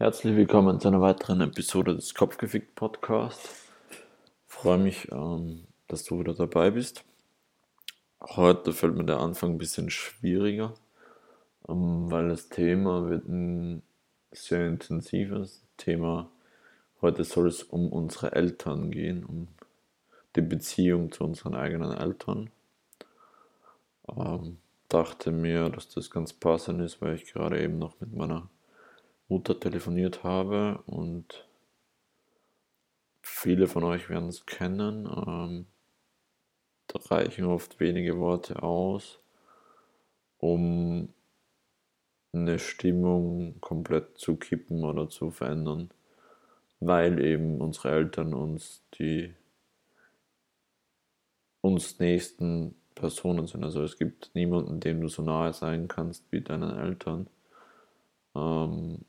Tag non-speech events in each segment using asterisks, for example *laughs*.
Herzlich willkommen zu einer weiteren Episode des Kopfgefickt Podcast. Freue mich, ähm, dass du wieder dabei bist. Heute fällt mir der Anfang ein bisschen schwieriger, ähm, weil das Thema wird ein sehr intensives Thema. Heute soll es um unsere Eltern gehen, um die Beziehung zu unseren eigenen Eltern. Ähm, dachte mir, dass das ganz passend ist, weil ich gerade eben noch mit meiner Mutter telefoniert habe und viele von euch werden es kennen. Ähm, da reichen oft wenige Worte aus, um eine Stimmung komplett zu kippen oder zu verändern, weil eben unsere Eltern uns die uns nächsten Personen sind. Also es gibt niemanden, dem du so nahe sein kannst wie deinen Eltern. Ähm,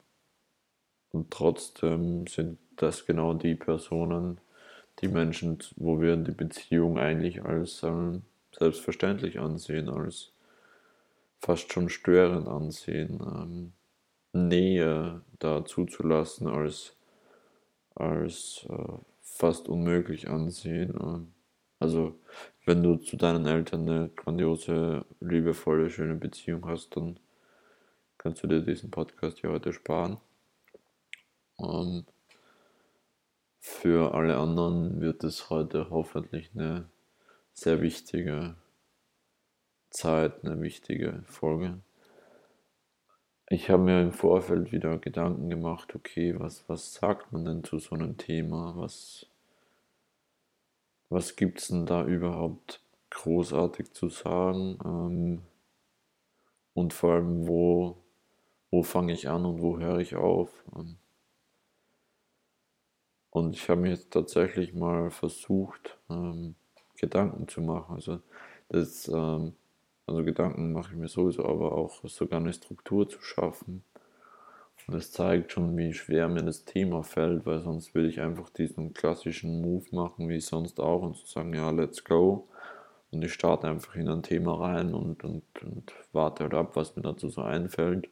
und trotzdem sind das genau die Personen, die Menschen, wo wir die Beziehung eigentlich als ähm, selbstverständlich ansehen, als fast schon störend ansehen, ähm, Nähe da zuzulassen als, als äh, fast unmöglich ansehen. Ähm, also wenn du zu deinen Eltern eine grandiose, liebevolle, schöne Beziehung hast, dann kannst du dir diesen Podcast hier heute sparen. Ähm, für alle anderen wird es heute hoffentlich eine sehr wichtige Zeit, eine wichtige Folge. Ich habe mir im Vorfeld wieder Gedanken gemacht, okay, was, was sagt man denn zu so einem Thema? Was, was gibt es denn da überhaupt großartig zu sagen? Ähm, und vor allem, wo, wo fange ich an und wo höre ich auf? Und ich habe mir jetzt tatsächlich mal versucht, ähm, Gedanken zu machen. Also, das, ähm, also Gedanken mache ich mir sowieso, aber auch sogar eine Struktur zu schaffen. Und das zeigt schon, wie schwer mir das Thema fällt, weil sonst würde ich einfach diesen klassischen Move machen, wie sonst auch, und zu sagen, ja, let's go. Und ich starte einfach in ein Thema rein und, und, und warte halt ab, was mir dazu so einfällt.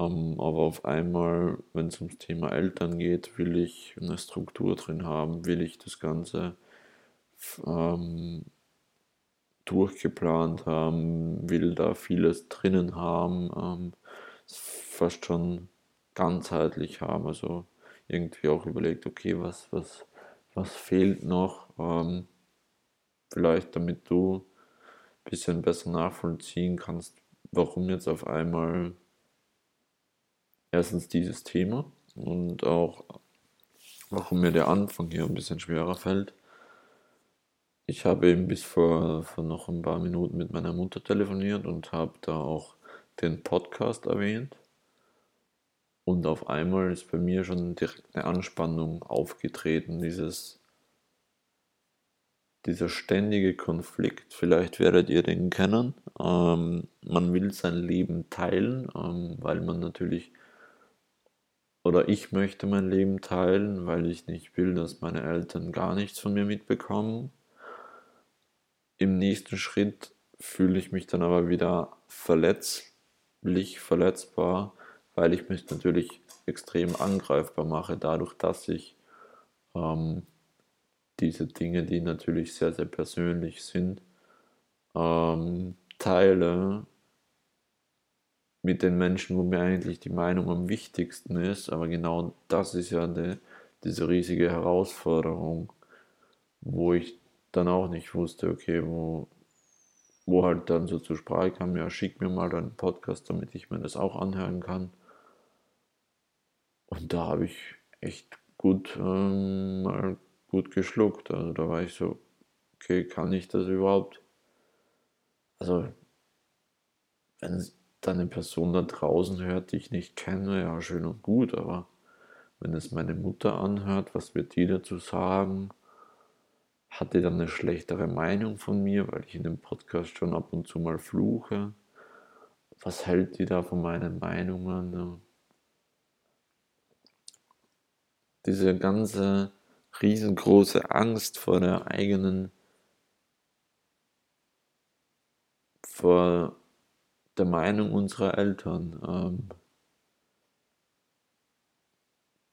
Ähm, aber auf einmal, wenn es ums Thema Eltern geht, will ich eine Struktur drin haben, will ich das Ganze ähm, durchgeplant haben, will da vieles drinnen haben, ähm, fast schon ganzheitlich haben, also irgendwie auch überlegt, okay, was, was, was fehlt noch, ähm, vielleicht damit du ein bisschen besser nachvollziehen kannst, warum jetzt auf einmal erstens dieses Thema und auch warum mir der Anfang hier ein bisschen schwerer fällt. Ich habe eben bis vor, vor noch ein paar Minuten mit meiner Mutter telefoniert und habe da auch den Podcast erwähnt. Und auf einmal ist bei mir schon direkt eine Anspannung aufgetreten, dieses, dieser ständige Konflikt. Vielleicht werdet ihr den kennen. Ähm, man will sein Leben teilen, ähm, weil man natürlich oder ich möchte mein Leben teilen, weil ich nicht will, dass meine Eltern gar nichts von mir mitbekommen. Im nächsten Schritt fühle ich mich dann aber wieder verletzlich, verletzbar, weil ich mich natürlich extrem angreifbar mache, dadurch, dass ich ähm, diese Dinge, die natürlich sehr, sehr persönlich sind, ähm, teile mit den Menschen, wo mir eigentlich die Meinung am wichtigsten ist. Aber genau das ist ja die, diese riesige Herausforderung, wo ich dann auch nicht wusste, okay, wo, wo halt dann so zur Sprache kam, ja, schick mir mal deinen Podcast, damit ich mir das auch anhören kann. Und da habe ich echt gut ähm, gut geschluckt. Also da war ich so, okay, kann ich das überhaupt? Also, wenn es eine Person da draußen hört, die ich nicht kenne, ja, schön und gut, aber wenn es meine Mutter anhört, was wird die dazu sagen? Hat die dann eine schlechtere Meinung von mir, weil ich in dem Podcast schon ab und zu mal fluche? Was hält die da von meinen Meinungen? Diese ganze riesengroße Angst vor der eigenen, vor der Meinung unserer Eltern. Ähm,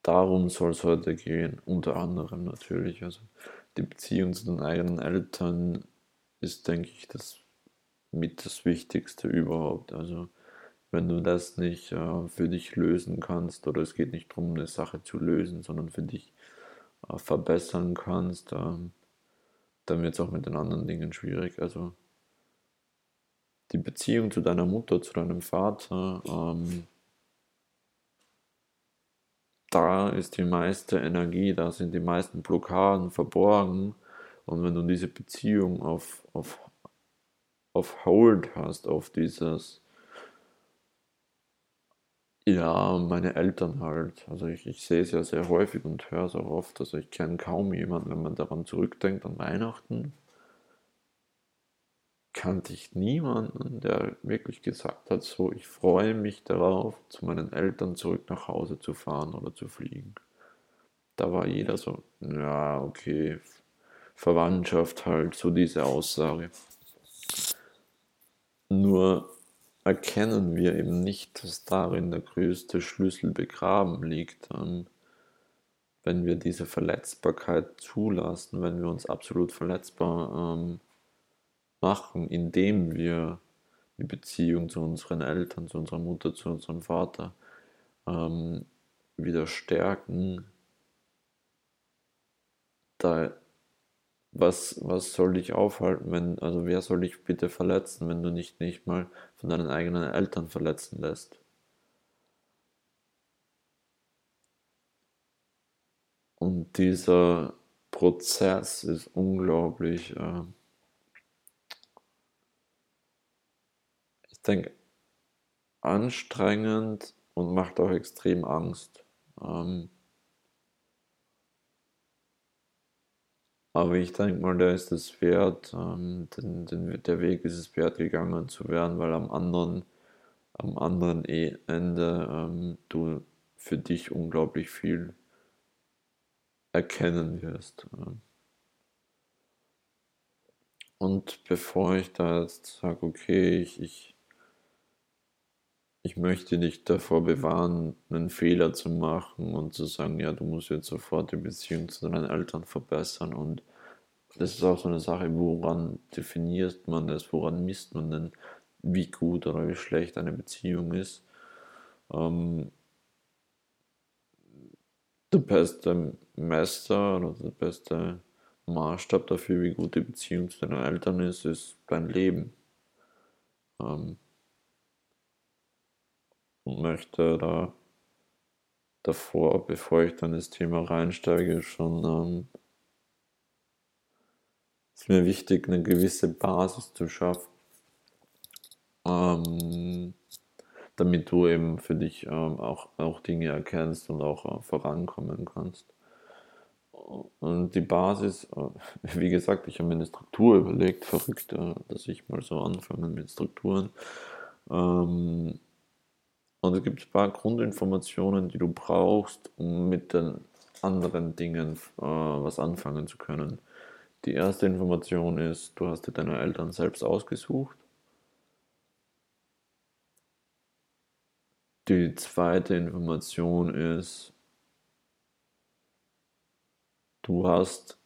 darum soll es heute gehen, unter anderem natürlich. Also die Beziehung zu den eigenen Eltern ist, denke ich, das mit das Wichtigste überhaupt. Also wenn du das nicht äh, für dich lösen kannst, oder es geht nicht darum, eine Sache zu lösen, sondern für dich äh, verbessern kannst, äh, dann wird es auch mit den anderen Dingen schwierig. Also die Beziehung zu deiner Mutter, zu deinem Vater, ähm, da ist die meiste Energie, da sind die meisten Blockaden verborgen. Und wenn du diese Beziehung auf, auf, auf Hold hast, auf dieses, ja, meine Eltern halt. Also ich, ich sehe es ja sehr häufig und höre es auch oft. Also ich kenne kaum jemanden, wenn man daran zurückdenkt, an Weihnachten, kannte ich niemanden, der wirklich gesagt hat, so, ich freue mich darauf, zu meinen Eltern zurück nach Hause zu fahren oder zu fliegen. Da war jeder so, ja, okay, Verwandtschaft halt, so diese Aussage. Nur erkennen wir eben nicht, dass darin der größte Schlüssel begraben liegt. Wenn wir diese Verletzbarkeit zulassen, wenn wir uns absolut verletzbar ähm, machen, indem wir die Beziehung zu unseren Eltern, zu unserer Mutter, zu unserem Vater ähm, wieder stärken, da was, was soll dich aufhalten, wenn, also wer soll dich bitte verletzen, wenn du nicht nicht mal von deinen eigenen Eltern verletzen lässt? Und dieser Prozess ist unglaublich äh, denke, anstrengend und macht auch extrem Angst. Ähm, aber ich denke mal, der ist es wert, ähm, den, den, der Weg ist es wert, gegangen zu werden, weil am anderen, am anderen e Ende ähm, du für dich unglaublich viel erkennen wirst. Ähm. Und bevor ich da jetzt sage, okay, ich, ich ich möchte dich davor bewahren, einen Fehler zu machen und zu sagen, ja, du musst jetzt sofort die Beziehung zu deinen Eltern verbessern. Und das ist auch so eine Sache, woran definiert man das, woran misst man denn, wie gut oder wie schlecht eine Beziehung ist. Ähm, der beste Meister oder der beste Maßstab dafür, wie gut die Beziehung zu deinen Eltern ist, ist dein Leben. Ähm, und möchte da davor, bevor ich dann ins Thema reinsteige, schon ähm, ist mir wichtig, eine gewisse Basis zu schaffen, ähm, damit du eben für dich ähm, auch, auch Dinge erkennst und auch äh, vorankommen kannst. Und die Basis, äh, *laughs* wie gesagt, ich habe mir eine Struktur überlegt, verrückt, äh, dass ich mal so anfange mit Strukturen. Ähm, und es gibt ein paar Grundinformationen, die du brauchst, um mit den anderen Dingen äh, was anfangen zu können. Die erste Information ist, du hast dir deine Eltern selbst ausgesucht. Die zweite Information ist, du hast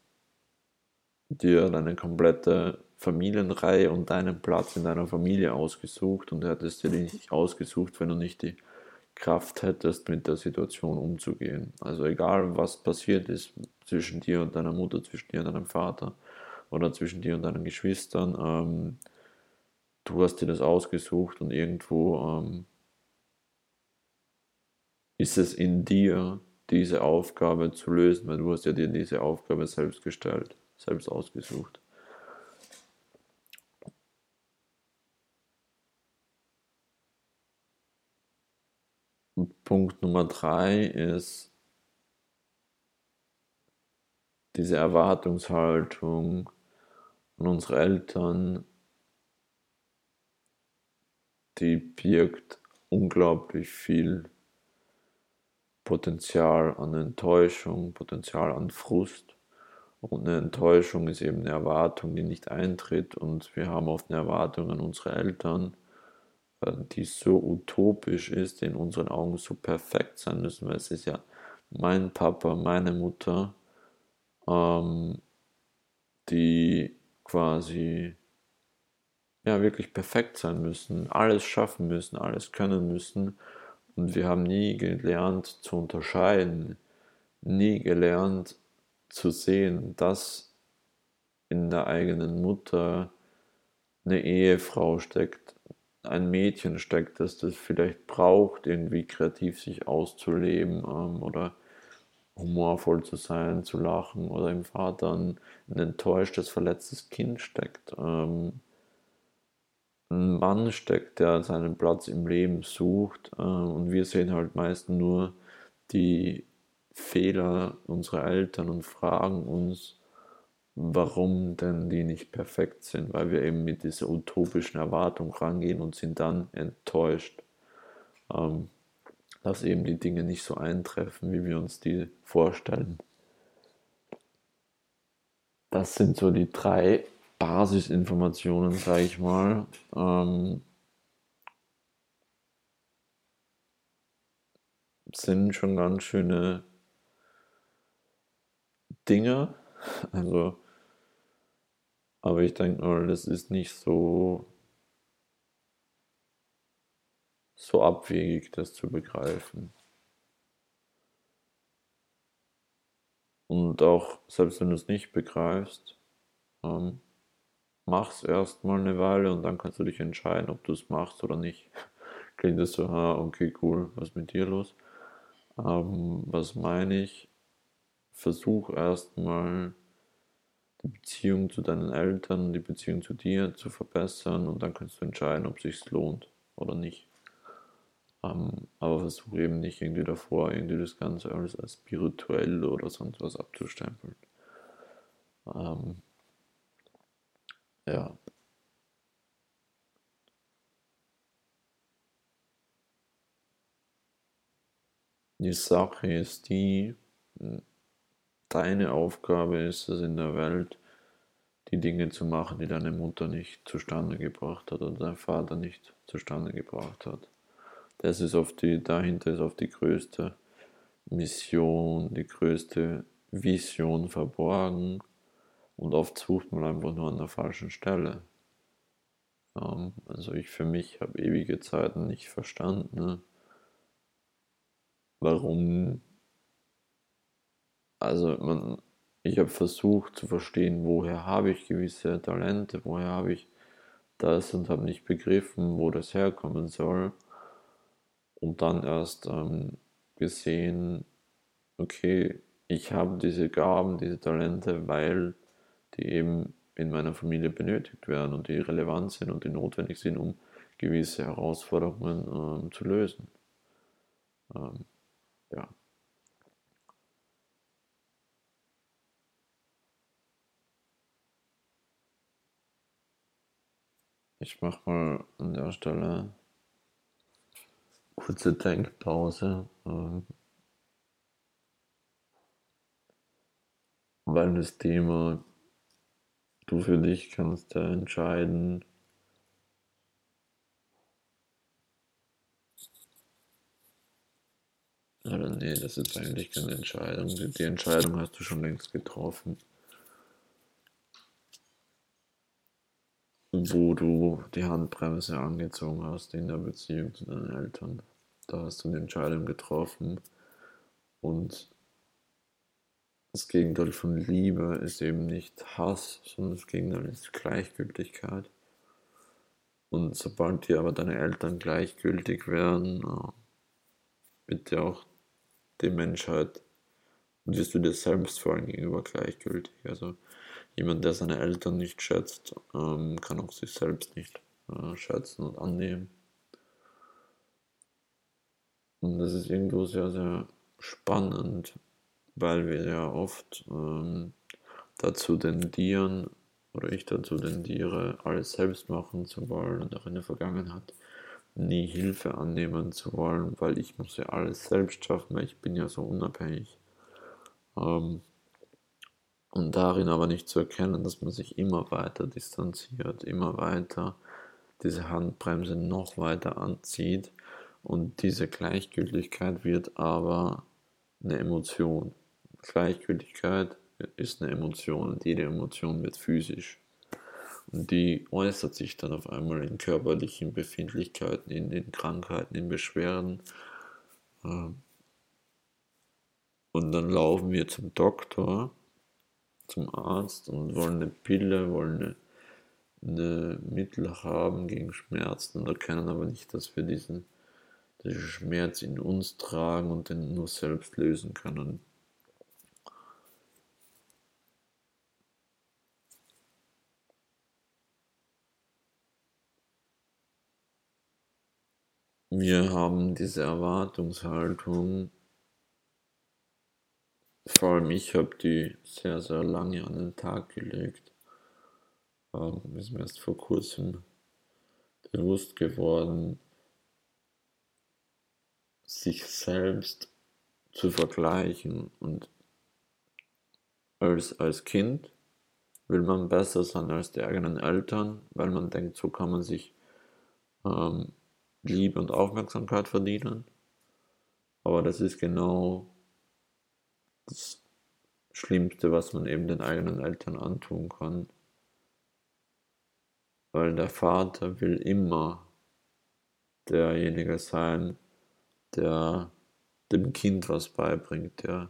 dir deine komplette Familienreihe und deinen Platz in deiner Familie ausgesucht und hättest dir nicht ausgesucht, wenn du nicht die Kraft hättest, mit der Situation umzugehen. Also egal, was passiert ist zwischen dir und deiner Mutter, zwischen dir und deinem Vater oder zwischen dir und deinen Geschwistern, ähm, du hast dir das ausgesucht und irgendwo ähm, ist es in dir, diese Aufgabe zu lösen, weil du hast ja dir diese Aufgabe selbst gestellt, selbst ausgesucht. Punkt Nummer drei ist diese Erwartungshaltung an unsere Eltern, die birgt unglaublich viel Potenzial an Enttäuschung, Potenzial an Frust. Und eine Enttäuschung ist eben eine Erwartung, die nicht eintritt. Und wir haben oft eine Erwartung an unsere Eltern, die so utopisch ist, in unseren Augen so perfekt sein müssen, weil es ist ja mein Papa, meine Mutter, ähm, die quasi ja wirklich perfekt sein müssen, alles schaffen müssen, alles können müssen. Und wir haben nie gelernt zu unterscheiden, nie gelernt zu sehen, dass in der eigenen Mutter eine Ehefrau steckt, ein Mädchen steckt, das das vielleicht braucht, irgendwie kreativ sich auszuleben ähm, oder humorvoll zu sein, zu lachen oder im Vater ein, ein enttäuschtes, verletztes Kind steckt. Ähm, ein Mann steckt, der seinen Platz im Leben sucht äh, und wir sehen halt meist nur die Fehler unserer Eltern und fragen uns, warum denn die nicht perfekt sind, weil wir eben mit dieser utopischen Erwartung rangehen und sind dann enttäuscht, ähm, dass eben die Dinge nicht so eintreffen, wie wir uns die vorstellen. Das sind so die drei Basisinformationen, sage ich mal. Ähm, sind schon ganz schöne Dinge. Also aber ich denke mal, das ist nicht so, so abwegig, das zu begreifen. Und auch, selbst wenn du es nicht begreifst, ähm, mach's erstmal eine Weile und dann kannst du dich entscheiden, ob du es machst oder nicht. *laughs* Klingt das so, ha, okay, cool, was ist mit dir los? Ähm, was meine ich? Versuch erstmal Beziehung zu deinen Eltern, die Beziehung zu dir zu verbessern und dann kannst du entscheiden, ob es lohnt oder nicht. Ähm, aber versuche eben nicht irgendwie davor, irgendwie das Ganze alles als spirituell oder sonst was abzustempeln. Ähm, ja. Die Sache ist die, deine Aufgabe ist es in der Welt, die Dinge zu machen, die deine Mutter nicht zustande gebracht hat oder dein Vater nicht zustande gebracht hat. Das ist auf die, dahinter ist auf die größte Mission, die größte Vision verborgen und oft sucht man einfach nur an der falschen Stelle. Also ich für mich habe ewige Zeiten nicht verstanden, warum also man, ich habe versucht zu verstehen, woher habe ich gewisse Talente, woher habe ich das und habe nicht begriffen, wo das herkommen soll. Und dann erst ähm, gesehen, okay, ich habe diese Gaben, diese Talente, weil die eben in meiner Familie benötigt werden und die relevant sind und die notwendig sind, um gewisse Herausforderungen ähm, zu lösen. Ähm, ja. Ich mache mal an der Stelle kurze Denkpause, ähm, weil das Thema, du für dich kannst ja entscheiden, oder nee, das ist eigentlich keine Entscheidung. Die Entscheidung hast du schon längst getroffen. Wo du die Handbremse angezogen hast in der Beziehung zu deinen Eltern. Da hast du eine Entscheidung getroffen und das Gegenteil von Liebe ist eben nicht Hass, sondern das Gegenteil ist Gleichgültigkeit. Und sobald dir aber deine Eltern gleichgültig werden, äh, wird dir auch die Menschheit und wirst du dir selbst vor allem gegenüber gleichgültig. Also Jemand, der seine Eltern nicht schätzt, ähm, kann auch sich selbst nicht äh, schätzen und annehmen. Und das ist irgendwo sehr, sehr spannend, weil wir ja oft ähm, dazu tendieren, oder ich dazu tendiere, alles selbst machen zu wollen und auch in der Vergangenheit nie Hilfe annehmen zu wollen, weil ich muss ja alles selbst schaffen, weil ich bin ja so unabhängig. Ähm, und darin aber nicht zu erkennen, dass man sich immer weiter distanziert, immer weiter diese Handbremse noch weiter anzieht und diese Gleichgültigkeit wird aber eine Emotion. Gleichgültigkeit ist eine Emotion und jede Emotion wird physisch. Und die äußert sich dann auf einmal in körperlichen Befindlichkeiten, in, in Krankheiten, in Beschwerden. Ähm, und dann laufen wir zum Doktor, zum Arzt und wollen eine Pille, wollen eine, eine Mittel haben gegen Schmerzen und erkennen aber nicht, dass wir diesen, diesen Schmerz in uns tragen und den nur selbst lösen können. wir haben diese Erwartungshaltung, vor allem ich habe die sehr, sehr lange an den Tag gelegt. Ähm, ist mir erst vor kurzem bewusst geworden, sich selbst zu vergleichen und als, als Kind will man besser sein als die eigenen Eltern, weil man denkt, so kann man sich ähm, Liebe und Aufmerksamkeit verdienen. Aber das ist genau das Schlimmste, was man eben den eigenen Eltern antun kann. Weil der Vater will immer derjenige sein, der dem Kind was beibringt, der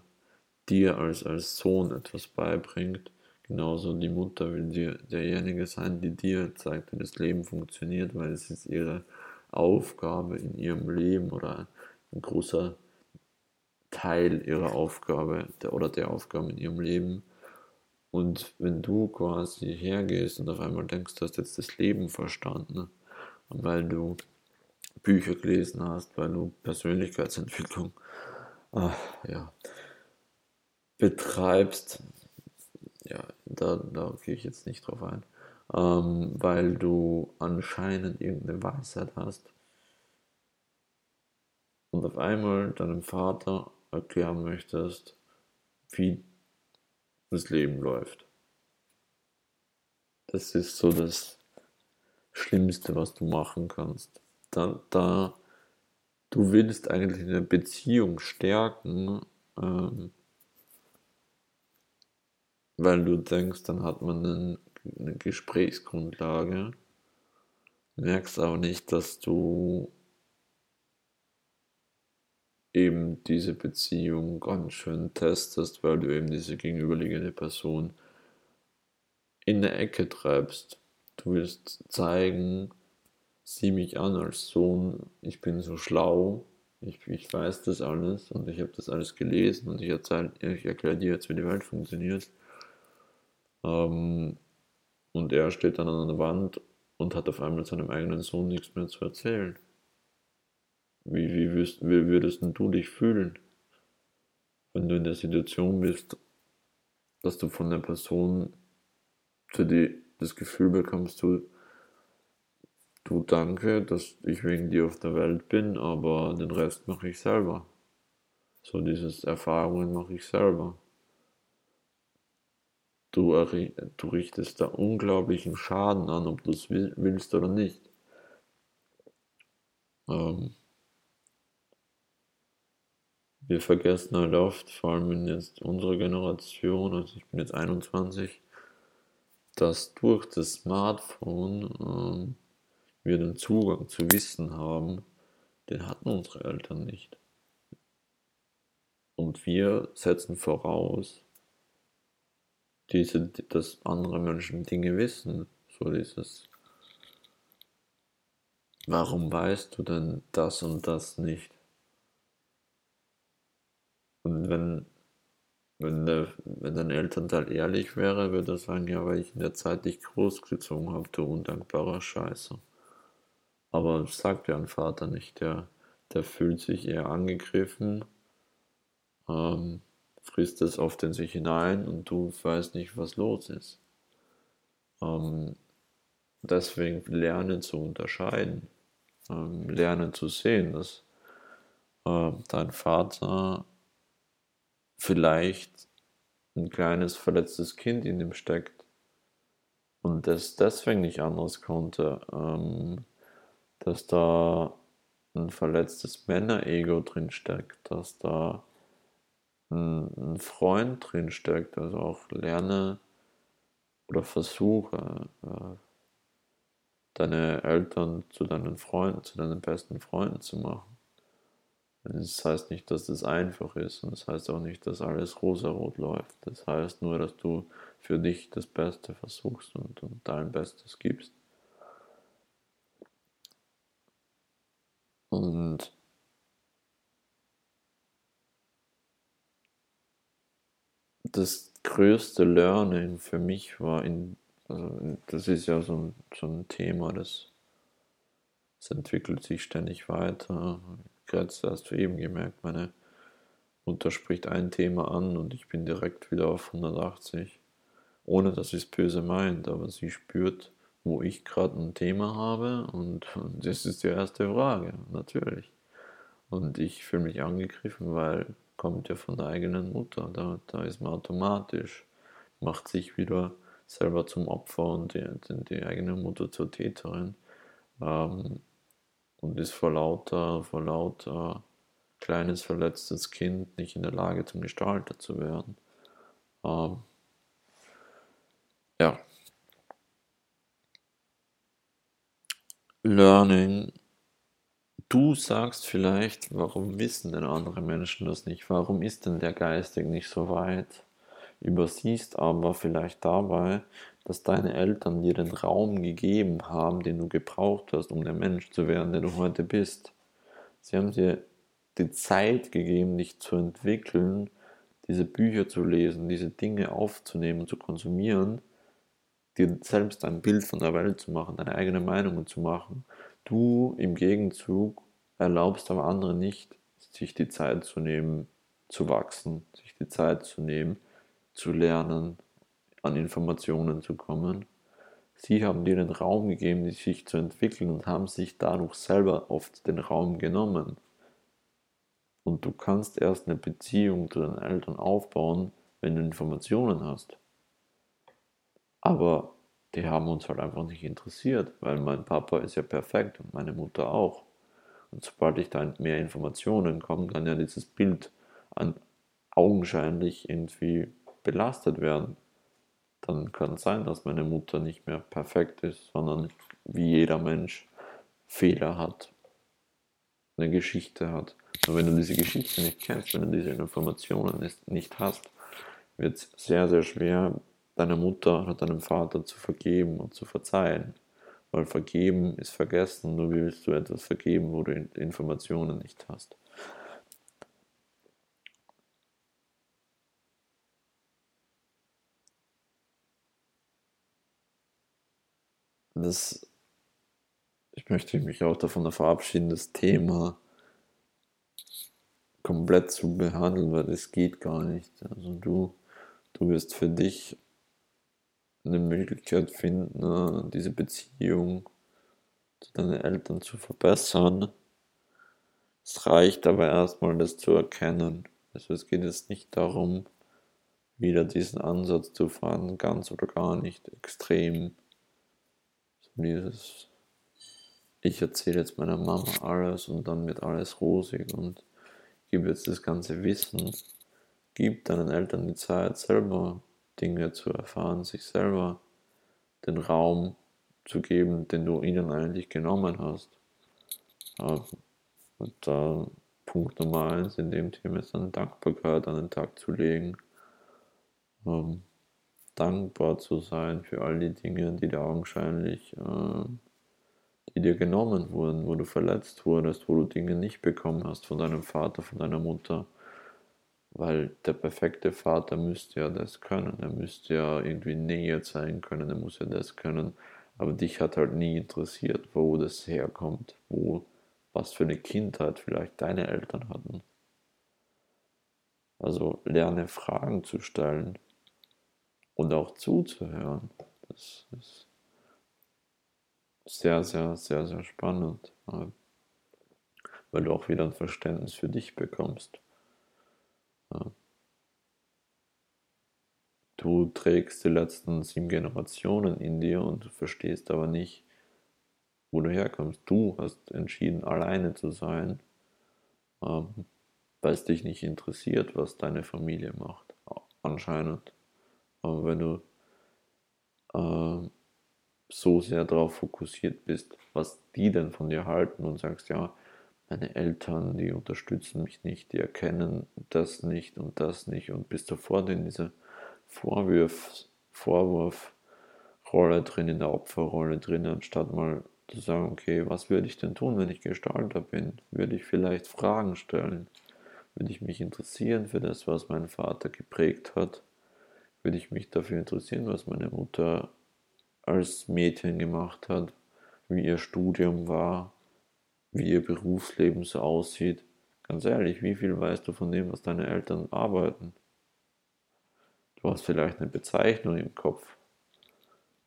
dir als, als Sohn etwas beibringt. Genauso die Mutter will dir derjenige sein, die dir zeigt, wie das Leben funktioniert, weil es ist ihre Aufgabe in ihrem Leben oder ein großer Teil ihrer Aufgabe der, oder der Aufgabe in ihrem Leben. Und wenn du quasi hergehst und auf einmal denkst, du hast jetzt das Leben verstanden, weil du Bücher gelesen hast, weil du Persönlichkeitsentwicklung äh, ja, betreibst, ja, da, da gehe ich jetzt nicht drauf ein, ähm, weil du anscheinend irgendeine Weisheit hast und auf einmal deinem Vater erklären möchtest, wie das Leben läuft. Das ist so das Schlimmste, was du machen kannst. Da, da du willst eigentlich eine Beziehung stärken, ähm, weil du denkst, dann hat man eine Gesprächsgrundlage, merkst aber nicht, dass du eben diese Beziehung ganz schön testest, weil du eben diese gegenüberliegende Person in der Ecke treibst. Du willst zeigen, sieh mich an als Sohn, ich bin so schlau, ich, ich weiß das alles und ich habe das alles gelesen und ich, ich erkläre dir jetzt, wie die Welt funktioniert. Ähm, und er steht dann an einer Wand und hat auf einmal seinem eigenen Sohn nichts mehr zu erzählen. Wie, wie, würdest, wie würdest du dich fühlen, wenn du in der Situation bist, dass du von der Person für die das Gefühl bekommst, du, du danke, dass ich wegen dir auf der Welt bin, aber den Rest mache ich selber. So dieses Erfahrungen mache ich selber. Du, du richtest da unglaublichen Schaden an, ob du es willst oder nicht. Ähm, wir vergessen halt oft, vor allem in jetzt unserer Generation, also ich bin jetzt 21, dass durch das Smartphone ähm, wir den Zugang zu Wissen haben, den hatten unsere Eltern nicht. Und wir setzen voraus, diese, dass andere Menschen Dinge wissen. So dieses, warum weißt du denn das und das nicht? Und wenn, wenn, der, wenn dein Elternteil ehrlich wäre, würde er sagen, ja, weil ich in der Zeit dich großgezogen habe, du undankbarer Scheiße. Aber das sagt ja ein Vater nicht, der, der fühlt sich eher angegriffen. Ähm, frisst es oft in sich hinein und du weißt nicht, was los ist. Ähm, deswegen lernen zu unterscheiden, ähm, lernen zu sehen, dass äh, dein Vater vielleicht ein kleines verletztes Kind in ihm steckt und das deswegen nicht anders konnte, ähm, dass da ein verletztes Männerego drin steckt, dass da ein Freund drin steckt, also auch lerne oder versuche, äh, deine Eltern zu deinen Freunden, zu deinen besten Freunden zu machen. Das heißt nicht, dass das einfach ist und das heißt auch nicht, dass alles rosarot läuft. Das heißt nur, dass du für dich das Beste versuchst und, und dein Bestes gibst. Und das größte Learning für mich war in, also das ist ja so ein, so ein Thema, das, das entwickelt sich ständig weiter. Gerade hast du eben gemerkt, meine Mutter spricht ein Thema an und ich bin direkt wieder auf 180. Ohne dass sie es böse meint, aber sie spürt, wo ich gerade ein Thema habe und, und das ist die erste Frage, natürlich. Und ich fühle mich angegriffen, weil kommt ja von der eigenen Mutter. Da, da ist man automatisch, macht sich wieder selber zum Opfer und die, die eigene Mutter zur Täterin. Ähm, und ist vor lauter, vor lauter kleines verletztes Kind nicht in der Lage zum Gestalter zu werden. Ähm, ja. Learning Du sagst vielleicht, warum wissen denn andere Menschen das nicht? Warum ist denn der geistig nicht so weit? Übersiehst aber vielleicht dabei, dass deine Eltern dir den Raum gegeben haben, den du gebraucht hast, um der Mensch zu werden, der du heute bist. Sie haben dir die Zeit gegeben, dich zu entwickeln, diese Bücher zu lesen, diese Dinge aufzunehmen, zu konsumieren, dir selbst ein Bild von der Welt zu machen, deine eigene Meinung zu machen Du im Gegenzug erlaubst aber anderen nicht, sich die Zeit zu nehmen, zu wachsen, sich die Zeit zu nehmen, zu lernen, an Informationen zu kommen. Sie haben dir den Raum gegeben, sich zu entwickeln und haben sich dadurch selber oft den Raum genommen. Und du kannst erst eine Beziehung zu deinen Eltern aufbauen, wenn du Informationen hast. Aber die haben uns halt einfach nicht interessiert, weil mein Papa ist ja perfekt und meine Mutter auch. Und sobald ich da mehr Informationen komme, kann ja dieses Bild an augenscheinlich irgendwie belastet werden. Dann kann es sein, dass meine Mutter nicht mehr perfekt ist, sondern wie jeder Mensch Fehler hat, eine Geschichte hat. Und wenn du diese Geschichte nicht kennst, wenn du diese Informationen nicht hast, wird es sehr, sehr schwer, deiner Mutter oder deinem Vater zu vergeben und zu verzeihen. Weil vergeben ist vergessen, nur wie willst du etwas vergeben, wo du Informationen nicht hast. Das, ich möchte mich auch davon verabschieden, das Thema komplett zu behandeln, weil es geht gar nicht. Also du, du wirst für dich eine Möglichkeit finden, diese Beziehung zu deinen Eltern zu verbessern. Es reicht aber erstmal, das zu erkennen. Also es geht jetzt nicht darum, wieder diesen Ansatz zu fahren, ganz oder gar nicht extrem. Dieses, ich erzähle jetzt meiner Mama alles und dann wird alles rosig und gebe jetzt das ganze Wissen. Gib deinen Eltern die Zeit selber Dinge zu erfahren, sich selber den Raum zu geben, den du ihnen eigentlich genommen hast. Und äh, Punkt Nummer eins in dem Thema ist dann Dankbarkeit an den Tag zu legen. Dankbar zu sein für all die Dinge, die dir augenscheinlich, äh, die dir genommen wurden, wo du verletzt wurdest, wo du Dinge nicht bekommen hast von deinem Vater, von deiner Mutter weil der perfekte Vater müsste ja das können. Er müsste ja irgendwie näher sein können, er muss ja das können. Aber dich hat halt nie interessiert, wo das herkommt, wo, was für eine Kindheit vielleicht deine Eltern hatten. Also lerne Fragen zu stellen und auch zuzuhören. Das ist sehr, sehr, sehr, sehr spannend, weil du auch wieder ein Verständnis für dich bekommst. Du trägst die letzten sieben Generationen in dir und du verstehst aber nicht, wo du herkommst. Du hast entschieden, alleine zu sein, ähm, weil es dich nicht interessiert, was deine Familie macht. Anscheinend. Aber wenn du äh, so sehr darauf fokussiert bist, was die denn von dir halten und sagst, ja, meine Eltern, die unterstützen mich nicht, die erkennen das nicht und das nicht und bist sofort in dieser Vorwurf, Vorwurfrolle drin, in der Opferrolle drin, anstatt mal zu sagen, okay, was würde ich denn tun, wenn ich Gestalter bin? Würde ich vielleicht Fragen stellen? Würde ich mich interessieren für das, was mein Vater geprägt hat? Würde ich mich dafür interessieren, was meine Mutter als Mädchen gemacht hat, wie ihr Studium war, wie ihr Berufsleben so aussieht? Ganz ehrlich, wie viel weißt du von dem, was deine Eltern arbeiten? Du hast vielleicht eine Bezeichnung im Kopf,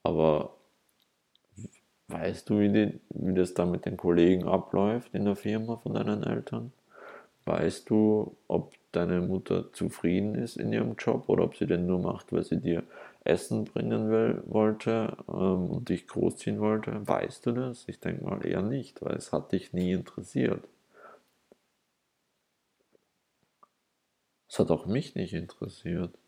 aber weißt du, wie, die, wie das da mit den Kollegen abläuft in der Firma von deinen Eltern? Weißt du, ob deine Mutter zufrieden ist in ihrem Job oder ob sie den nur macht, weil sie dir Essen bringen will, wollte ähm, und dich großziehen wollte? Weißt du das? Ich denke mal eher nicht, weil es hat dich nie interessiert. Es hat auch mich nicht interessiert.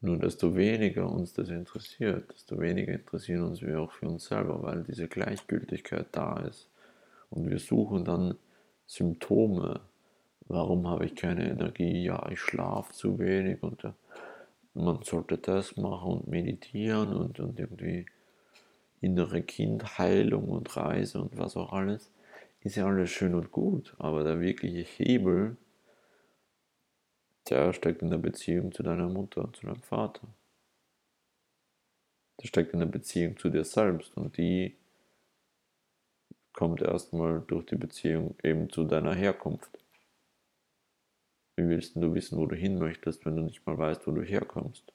Nur desto weniger uns das interessiert, desto weniger interessieren uns wir auch für uns selber, weil diese Gleichgültigkeit da ist. Und wir suchen dann Symptome. Warum habe ich keine Energie? Ja, ich schlafe zu wenig und äh, man sollte das machen und meditieren und, und irgendwie innere Kindheilung und Reise und was auch alles. Ist ja alles schön und gut, aber der wirkliche Hebel der steckt in der Beziehung zu deiner Mutter und zu deinem Vater. Der steckt in der Beziehung zu dir selbst und die kommt erstmal durch die Beziehung eben zu deiner Herkunft. Wie willst du wissen, wo du hin möchtest, wenn du nicht mal weißt, wo du herkommst?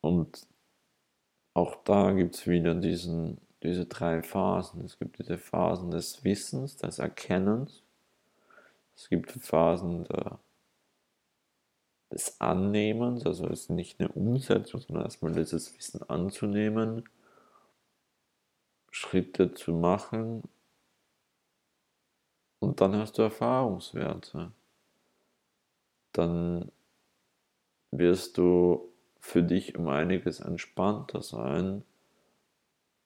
Und auch da gibt es wieder diesen diese drei Phasen. Es gibt diese Phasen des Wissens, des Erkennens. Es gibt Phasen der, des Annehmens, also es ist nicht eine Umsetzung, sondern erstmal dieses Wissen anzunehmen, Schritte zu machen und dann hast du Erfahrungswerte. Dann wirst du für dich um einiges entspannter sein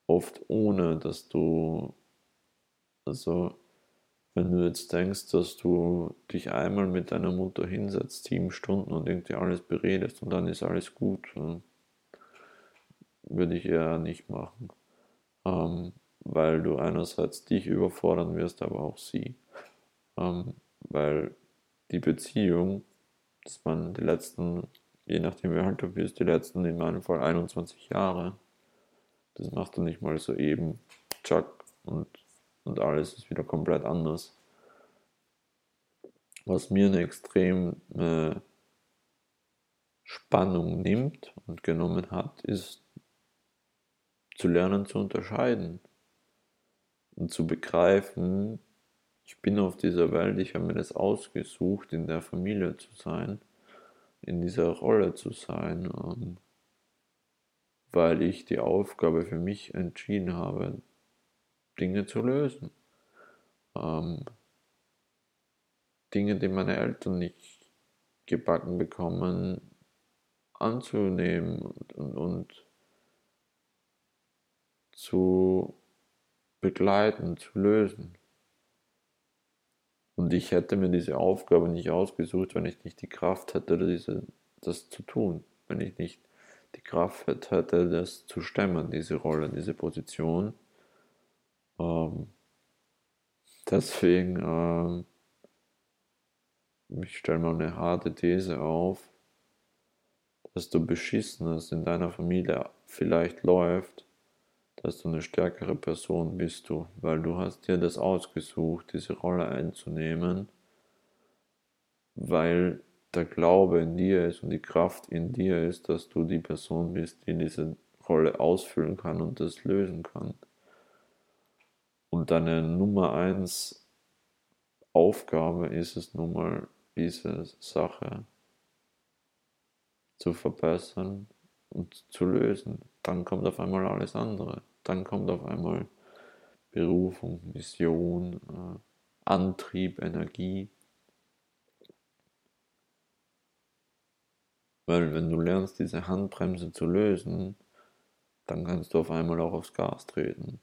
oft ohne, dass du, also wenn du jetzt denkst, dass du dich einmal mit deiner Mutter hinsetzt, sieben Stunden und irgendwie alles beredest und dann ist alles gut, würde ich eher nicht machen. Ähm, weil du einerseits dich überfordern wirst, aber auch sie. Ähm, weil die Beziehung, das waren die letzten, je nachdem wie alt du bist, die letzten in meinem Fall 21 Jahre, das machst du nicht mal so eben, tschack, und, und alles ist wieder komplett anders. Was mir eine extreme Spannung nimmt und genommen hat, ist zu lernen zu unterscheiden und zu begreifen, ich bin auf dieser Welt, ich habe mir das ausgesucht, in der Familie zu sein, in dieser Rolle zu sein. Und weil ich die Aufgabe für mich entschieden habe, Dinge zu lösen. Ähm, Dinge, die meine Eltern nicht gebacken bekommen, anzunehmen und, und, und zu begleiten, zu lösen. Und ich hätte mir diese Aufgabe nicht ausgesucht, wenn ich nicht die Kraft hätte, diese, das zu tun, wenn ich nicht die Kraft hatte, das zu stemmen, diese Rolle, diese Position. Ähm, deswegen, ähm, ich stelle mal eine harte These auf, dass du Beschissenes in deiner Familie vielleicht läuft, dass du eine stärkere Person bist du, weil du hast dir das ausgesucht, diese Rolle einzunehmen, weil der Glaube in dir ist und die Kraft in dir ist, dass du die Person bist, die diese Rolle ausfüllen kann und das lösen kann. Und deine Nummer eins Aufgabe ist es nun mal, diese Sache zu verbessern und zu lösen. Dann kommt auf einmal alles andere. dann kommt auf einmal Berufung, Mission, äh, Antrieb, Energie. Weil wenn du lernst, diese Handbremse zu lösen, dann kannst du auf einmal auch aufs Gas treten.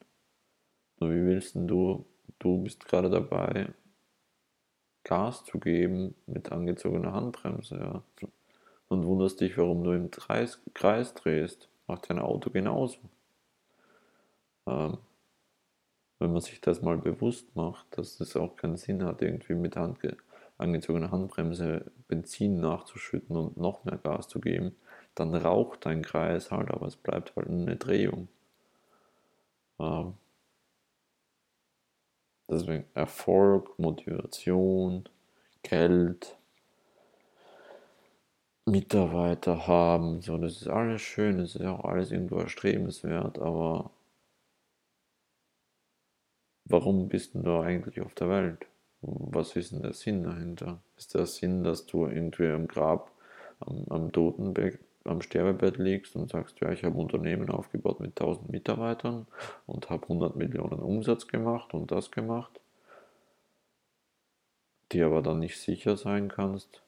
Nur wie willst du, du bist gerade dabei, Gas zu geben mit angezogener Handbremse, ja. Und wunderst dich, warum du im Kreis, Kreis drehst. Macht dein Auto genauso. Ähm, wenn man sich das mal bewusst macht, dass das auch keinen Sinn hat, irgendwie mit Hand, angezogener Handbremse Benzin nachzuschütten und noch mehr Gas zu geben, dann raucht dein Kreis halt, aber es bleibt halt eine Drehung. Ähm, deswegen Erfolg, Motivation, Geld, Mitarbeiter haben, so, das ist alles schön, das ist auch alles irgendwo erstrebenswert, aber warum bist du eigentlich auf der Welt? Was ist denn der Sinn dahinter? Ist der Sinn, dass du irgendwie am Grab, am, am Totenbett, am Sterbebett liegst und sagst, ja, ich habe ein Unternehmen aufgebaut mit 1000 Mitarbeitern und habe 100 Millionen Umsatz gemacht und das gemacht, die aber dann nicht sicher sein kannst,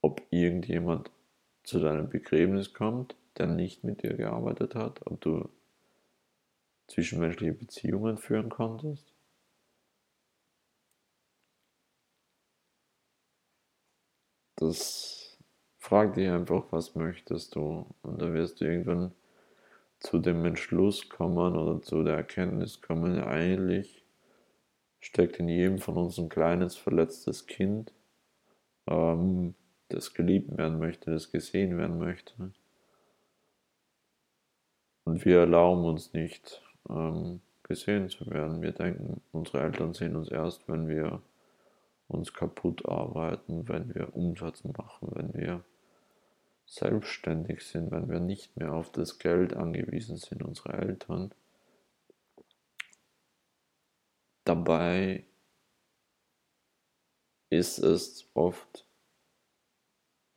ob irgendjemand zu deinem Begräbnis kommt, der nicht mit dir gearbeitet hat, ob du zwischenmenschliche Beziehungen führen konntest. Das frag dich einfach, was möchtest du? Und da wirst du irgendwann zu dem Entschluss kommen oder zu der Erkenntnis kommen, eigentlich steckt in jedem von uns ein kleines verletztes Kind, ähm, das geliebt werden möchte, das gesehen werden möchte. Und wir erlauben uns nicht, ähm, gesehen zu werden. Wir denken, unsere Eltern sehen uns erst, wenn wir uns kaputt arbeiten, wenn wir Umsatz machen, wenn wir selbstständig sind, wenn wir nicht mehr auf das Geld angewiesen sind, unsere Eltern. Dabei ist es oft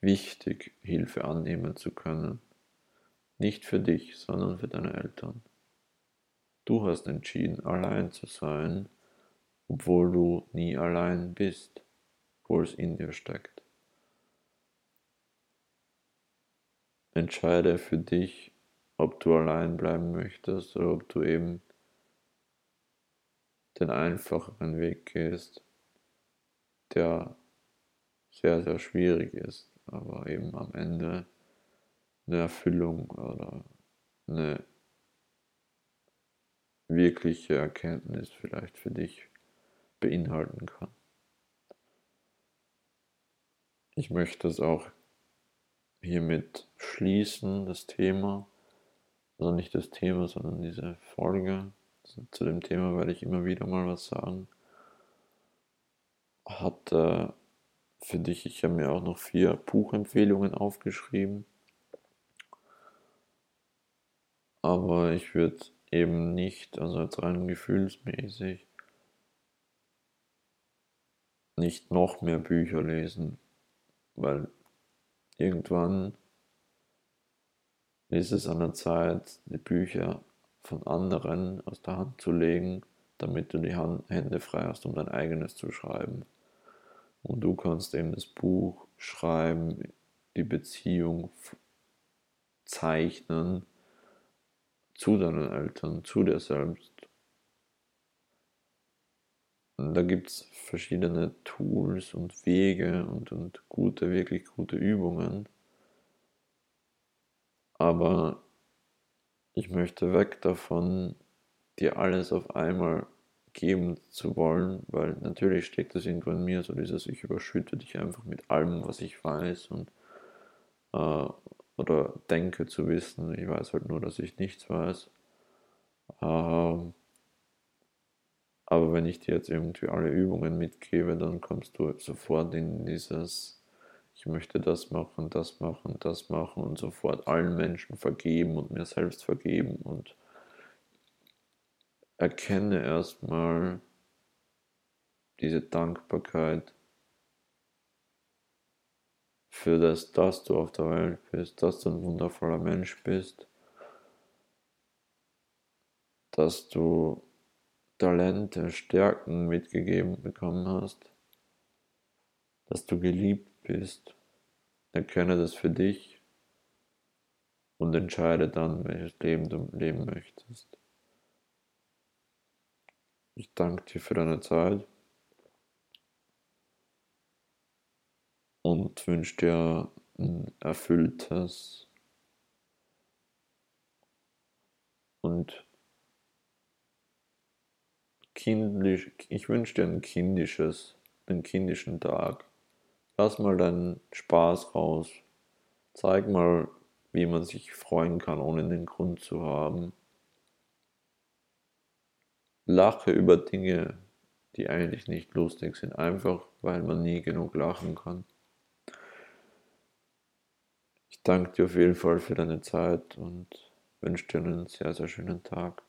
wichtig, Hilfe annehmen zu können. Nicht für dich, sondern für deine Eltern. Du hast entschieden, allein zu sein, obwohl du nie allein bist, obwohl es in dir steckt. Entscheide für dich, ob du allein bleiben möchtest oder ob du eben den einfacheren Weg gehst, der sehr, sehr schwierig ist aber eben am Ende eine Erfüllung oder eine wirkliche Erkenntnis vielleicht für dich beinhalten kann. Ich möchte es auch hiermit schließen, das Thema, also nicht das Thema, sondern diese Folge. Zu dem Thema werde ich immer wieder mal was sagen. Hat äh, für dich. Ich habe mir auch noch vier Buchempfehlungen aufgeschrieben. Aber ich würde eben nicht, also jetzt rein gefühlsmäßig, nicht noch mehr Bücher lesen, weil irgendwann ist es an der Zeit, die Bücher von anderen aus der Hand zu legen, damit du die Hände frei hast, um dein eigenes zu schreiben. Und du kannst eben das Buch schreiben, die Beziehung zeichnen zu deinen Eltern, zu dir selbst. Und da gibt es verschiedene Tools und Wege und, und gute, wirklich gute Übungen. Aber ich möchte weg davon, dir alles auf einmal geben zu wollen, weil natürlich steckt das irgendwo in mir, so dieses, ich überschütte dich einfach mit allem, was ich weiß und äh, oder denke zu wissen. Ich weiß halt nur, dass ich nichts weiß. Ähm, aber wenn ich dir jetzt irgendwie alle Übungen mitgebe, dann kommst du sofort in dieses, ich möchte das machen, das machen, das machen und sofort allen Menschen vergeben und mir selbst vergeben und erkenne erstmal diese Dankbarkeit für das, dass du auf der Welt bist, dass du ein wundervoller Mensch bist dass du Talente, Stärken mitgegeben bekommen hast, dass du geliebt bist. Erkenne das für dich und entscheide dann, welches Leben du leben möchtest. Ich danke dir für deine Zeit und wünsche dir ein erfülltes und kindisch, ich wünsche dir ein kindisches, einen kindischen Tag. Lass mal deinen Spaß raus. Zeig mal, wie man sich freuen kann, ohne den Grund zu haben. Lache über Dinge, die eigentlich nicht lustig sind, einfach weil man nie genug lachen kann. Ich danke dir auf jeden Fall für deine Zeit und wünsche dir einen sehr, sehr schönen Tag.